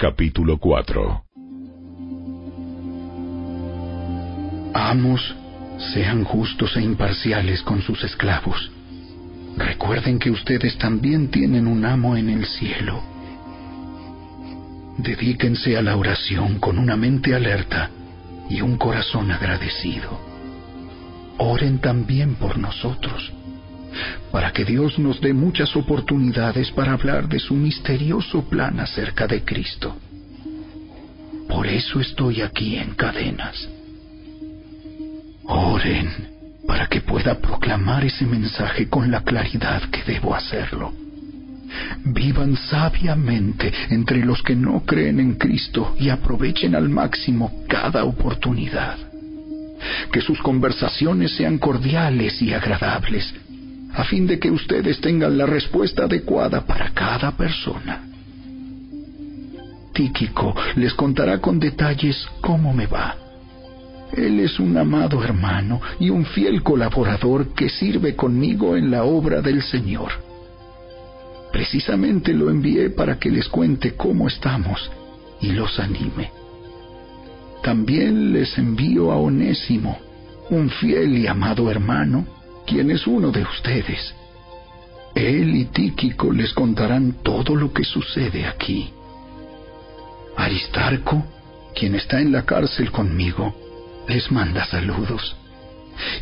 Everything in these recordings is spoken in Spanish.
Capítulo 4 Amos, sean justos e imparciales con sus esclavos. Recuerden que ustedes también tienen un amo en el cielo. Dedíquense a la oración con una mente alerta y un corazón agradecido. Oren también por nosotros, para que Dios nos dé muchas oportunidades para hablar de su misterioso plan acerca de Cristo. Por eso estoy aquí en cadenas. Oren para que pueda proclamar ese mensaje con la claridad que debo hacerlo. Vivan sabiamente entre los que no creen en Cristo y aprovechen al máximo cada oportunidad. Que sus conversaciones sean cordiales y agradables, a fin de que ustedes tengan la respuesta adecuada para cada persona. Tíquico les contará con detalles cómo me va él es un amado hermano y un fiel colaborador que sirve conmigo en la obra del Señor. Precisamente lo envié para que les cuente cómo estamos y los anime. También les envío a Onésimo, un fiel y amado hermano, quien es uno de ustedes. Él y Tíquico les contarán todo lo que sucede aquí. Aristarco, quien está en la cárcel conmigo, les manda saludos.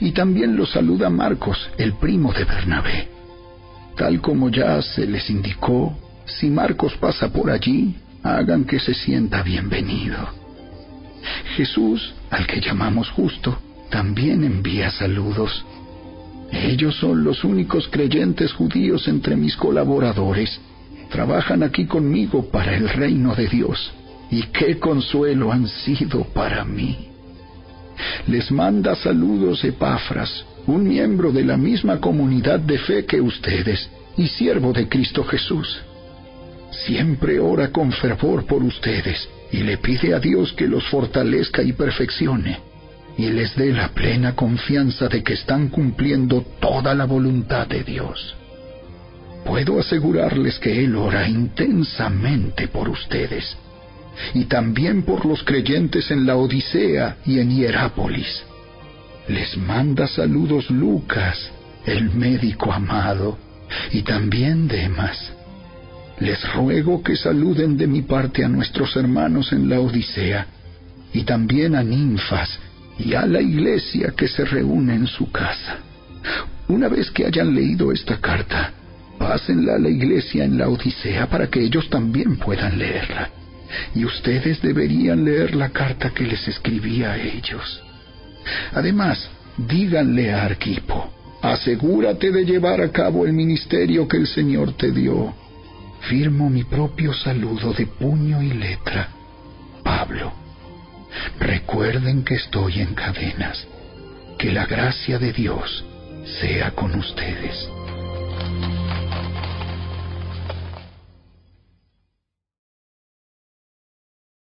Y también los saluda Marcos, el primo de Bernabé. Tal como ya se les indicó, si Marcos pasa por allí, hagan que se sienta bienvenido. Jesús, al que llamamos justo, también envía saludos. Ellos son los únicos creyentes judíos entre mis colaboradores. Trabajan aquí conmigo para el reino de Dios. Y qué consuelo han sido para mí. Les manda saludos Epafras, un miembro de la misma comunidad de fe que ustedes y siervo de Cristo Jesús. Siempre ora con fervor por ustedes y le pide a Dios que los fortalezca y perfeccione y les dé la plena confianza de que están cumpliendo toda la voluntad de Dios. Puedo asegurarles que Él ora intensamente por ustedes y también por los creyentes en la Odisea y en Hierápolis. Les manda saludos Lucas, el médico amado, y también Demas. Les ruego que saluden de mi parte a nuestros hermanos en la Odisea, y también a ninfas y a la iglesia que se reúne en su casa. Una vez que hayan leído esta carta, pásenla a la iglesia en la Odisea para que ellos también puedan leerla y ustedes deberían leer la carta que les escribí a ellos. Además, díganle a Arquipo, asegúrate de llevar a cabo el ministerio que el Señor te dio. Firmo mi propio saludo de puño y letra. Pablo. Recuerden que estoy en cadenas. Que la gracia de Dios sea con ustedes.